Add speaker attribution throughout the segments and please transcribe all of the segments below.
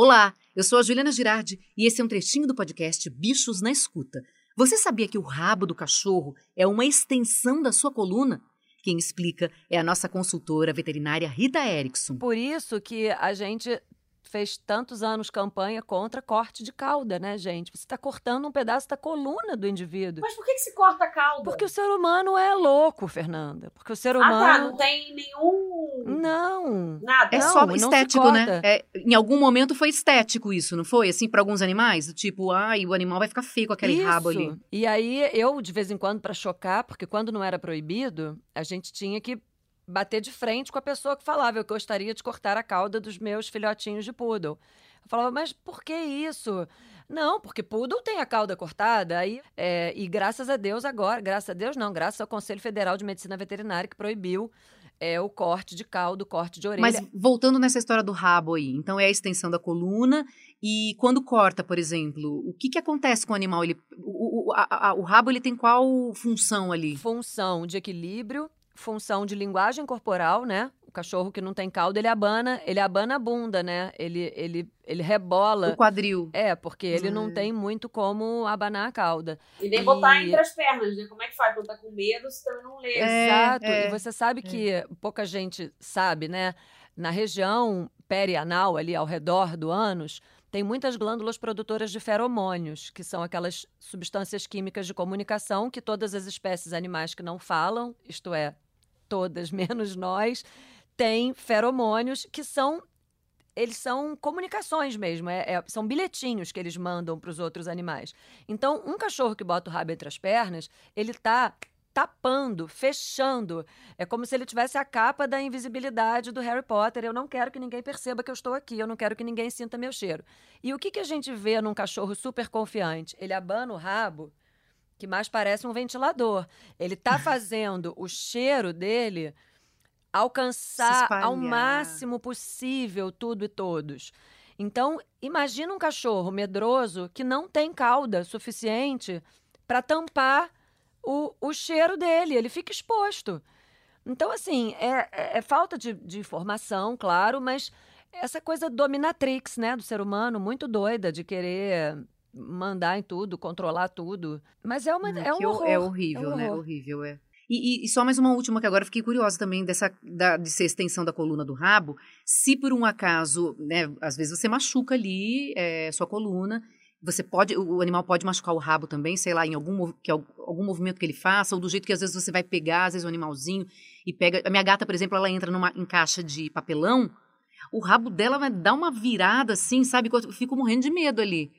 Speaker 1: Olá, eu sou a Juliana Girardi e esse é um trechinho do podcast Bichos na Escuta. Você sabia que o rabo do cachorro é uma extensão da sua coluna? Quem explica é a nossa consultora veterinária Rita Erickson.
Speaker 2: Por isso que a gente fez tantos anos campanha contra corte de cauda, né, gente? Você está cortando um pedaço da coluna do indivíduo.
Speaker 3: Mas por que, que se corta a cauda?
Speaker 2: Porque o ser humano é louco, Fernanda. Porque o ser
Speaker 3: Ah,
Speaker 2: humano.
Speaker 3: tá. Não tem nenhum.
Speaker 2: Não.
Speaker 3: Nada.
Speaker 1: É
Speaker 2: Não,
Speaker 1: só estético, né? É, em algum momento foi estético isso, não foi? Assim, para alguns animais? Tipo, ai, o animal vai ficar feio com aquele
Speaker 2: Isso.
Speaker 1: rabo ali.
Speaker 2: E aí eu, de vez em quando, para chocar, porque quando não era proibido, a gente tinha que bater de frente com a pessoa que falava: eu gostaria de cortar a cauda dos meus filhotinhos de poodle. Eu falava, mas por que isso? Não, porque poodle tem a cauda cortada. Aí, é, e graças a Deus agora, graças a Deus não, graças ao Conselho Federal de Medicina Veterinária que proibiu é, o corte de cauda, o corte de orelha.
Speaker 1: Mas voltando nessa história do rabo aí, então é a extensão da coluna e quando corta, por exemplo, o que que acontece com o animal? Ele, o, o, a- a- o rabo ele tem qual função ali?
Speaker 2: função de equilíbrio, função de linguagem corporal, né? O cachorro que não tem cauda, ele abana, ele abana a bunda, né? Ele, ele, ele rebola.
Speaker 1: O quadril.
Speaker 2: É, porque ele não
Speaker 1: Hum.
Speaker 2: tem muito como abanar a cauda.
Speaker 3: E nem
Speaker 2: E-
Speaker 3: botar entre as pernas, né? Como é que faz? Quando tá com medo, você também não lê.
Speaker 1: É,
Speaker 2: Exato.
Speaker 1: é,
Speaker 2: e você sabe que pouca gente sabe, né? Na região perianal, ali ao redor do ânus, tem muitas glândulas produtoras de feromônios, que são aquelas substâncias químicas de comunicação que todas as espécies animais que não falam, isto é, todas menos nós, têm feromônios que são eles são comunicações mesmo, é- é- são bilhetinhos que eles mandam para os outros animais. Então, um cachorro que bota o rabo entre as pernas, ele tá tapando, fechando. É como se ele tivesse a capa da invisibilidade do Harry Potter. Eu não quero que ninguém perceba que eu estou aqui, eu não quero que ninguém sinta meu cheiro. E o que, que a gente vê num cachorro super confiante? Ele abana o rabo, que mais parece um ventilador. Ele tá fazendo o cheiro dele alcançar ao máximo possível tudo e todos. Então, imagina um cachorro medroso que não tem cauda suficiente para tampar o, o cheiro dele, ele fica exposto. Então, assim, é, é- é falta de, de informação, claro, mas essa coisa dominatrix, né, do ser humano, muito doida de querer mandar em tudo, controlar tudo. Mas é, uma,
Speaker 1: Ai,
Speaker 2: é um
Speaker 1: que hor-
Speaker 2: horror.
Speaker 1: É horrível,
Speaker 2: é um
Speaker 1: né?
Speaker 2: horror.
Speaker 1: Horrível, é. E, e- e só mais uma última que agora fiquei curiosa também dessa da- de ser extensão da coluna do rabo. Se por um acaso, né, às vezes você machuca ali é, sua coluna, você pode, o animal pode machucar o rabo também, sei lá, em algum que al- algum movimento que ele faça, ou do jeito que às vezes você vai pegar, às vezes o animalzinho e pega. A minha gata, por exemplo, ela entra numa em caixa de papelão, o rabo dela vai dar uma virada assim, sabe? Eu fico morrendo de medo ali.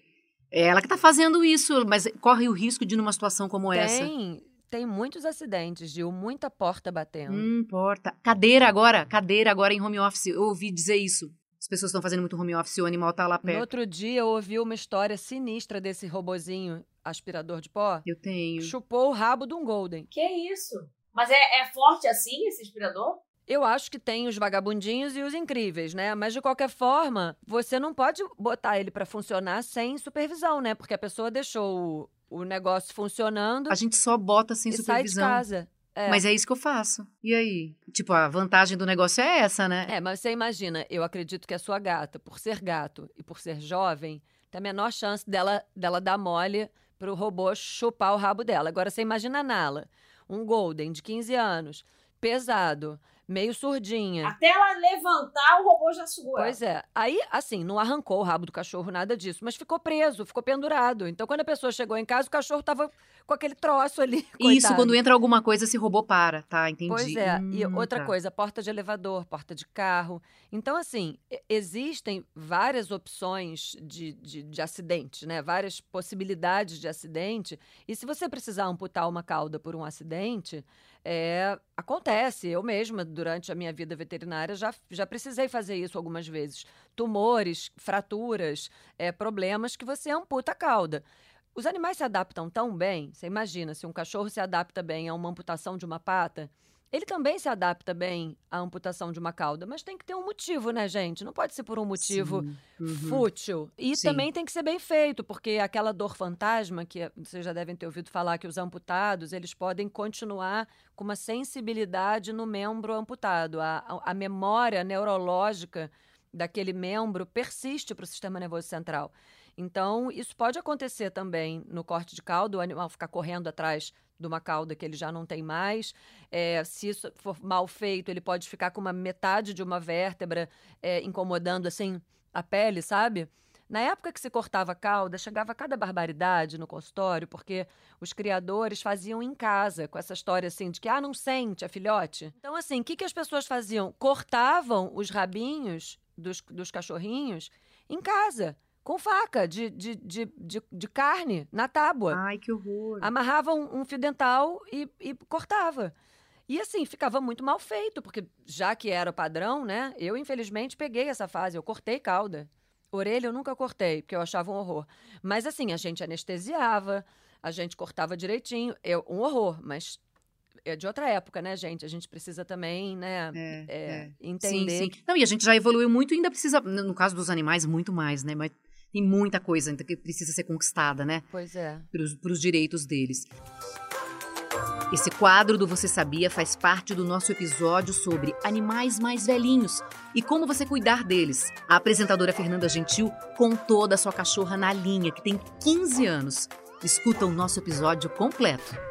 Speaker 1: É ela que tá fazendo isso, mas corre o risco de numa situação como essa.
Speaker 2: Tem, tem muitos acidentes, Gil, muita porta batendo.
Speaker 1: Não importa. Cadeira agora, cadeira agora em home office. Eu ouvi dizer isso. As pessoas estão fazendo muito home office e o animal tá lá
Speaker 2: No
Speaker 1: perto.
Speaker 2: outro dia eu ouvi uma história sinistra desse robozinho aspirador de pó.
Speaker 1: Eu tenho.
Speaker 2: Chupou o rabo de um Golden.
Speaker 3: Que isso? Mas é, é forte assim esse aspirador?
Speaker 2: Eu acho que tem os vagabundinhos e os incríveis, né? Mas de qualquer forma, você não pode botar ele pra funcionar sem supervisão, né? Porque a pessoa deixou o, o negócio funcionando
Speaker 1: A gente só bota sem
Speaker 2: e sai de
Speaker 1: supervisão.
Speaker 2: casa. É.
Speaker 1: Mas é isso que eu faço. E aí? Tipo, a vantagem do negócio é essa, né?
Speaker 2: É, mas você imagina, eu acredito que a sua gata, por ser gato e por ser jovem, tem a menor chance dela, dela dar mole pro robô chupar o rabo dela. Agora você imagina a Nala, um Golden de 15 anos, pesado, meio surdinha.
Speaker 3: Até ela levantar, o robô já sugou.
Speaker 2: Pois é. Aí, assim, não arrancou o rabo do cachorro, nada disso, mas ficou preso, ficou pendurado. Então, quando a pessoa chegou em casa, o cachorro tava com aquele troço ali.
Speaker 1: Isso,
Speaker 2: coitado.
Speaker 1: quando entra alguma coisa, esse robô para, tá? Entendi.
Speaker 2: Pois é. e
Speaker 1: Hum,
Speaker 2: outra
Speaker 1: tá.
Speaker 2: coisa, porta de elevador, porta de carro. Então, assim, e- existem várias opções de, de, de acidente, né? Várias possibilidades de acidente. E se você precisar amputar uma cauda por um acidente, é, acontece. Eu mesma, durante a minha vida veterinária, já, já precisei fazer isso algumas vezes. Tumores, fraturas, é, problemas que você amputa a cauda. Os animais se adaptam tão bem. Você imagina, se um cachorro se adapta bem a uma amputação de uma pata, ele também se adapta bem à amputação de uma cauda. Mas tem que ter um motivo, né, gente? Não pode ser por um motivo.
Speaker 1: Uhum.
Speaker 2: fútil. E
Speaker 1: Sim.
Speaker 2: também tem que ser bem feito, porque aquela dor fantasma, que vocês já devem ter ouvido falar que os amputados, eles podem continuar com uma sensibilidade no membro amputado. A, a, a memória neurológica daquele membro persiste para o sistema nervoso central. Então, isso pode acontecer também no corte de cauda, o animal ficar correndo atrás de uma cauda que ele já não tem mais. É, se isso for mal feito, ele pode ficar com uma metade de uma vértebra é, incomodando assim a pele, sabe? Na época que se cortava a cauda, chegava cada barbaridade no consultório, porque os criadores faziam em casa, com essa história assim de que, ah, não sente, é filhote. Então, assim, o que, que as pessoas faziam? Cortavam os rabinhos dos, dos cachorrinhos em casa com faca de, de, de, de, de carne na tábua.
Speaker 1: Ai, que horror.
Speaker 2: Amarrava um, um fio dental e, e cortava. E assim, ficava muito mal feito, porque já que era o padrão, né? Eu, infelizmente, peguei essa fase, eu cortei cauda. Orelha eu nunca cortei, porque eu achava um horror. Mas assim, a gente anestesiava, a gente cortava direitinho. Eu, um horror, mas é de outra época, né, gente? A gente precisa também, né, é, é, é. entender.
Speaker 1: Sim, sim. Não, e a gente já evoluiu muito e ainda precisa, no caso dos animais, muito mais, né? Mas tem muita coisa ainda que precisa ser conquistada, né?
Speaker 2: Pois é.
Speaker 1: Para os direitos deles. Esse quadro do Você Sabia faz parte do nosso episódio sobre animais mais velhinhos e como você cuidar deles. A apresentadora Fernanda Gentil contou da sua cachorra na linha, que tem 15 anos. Escuta o nosso episódio completo.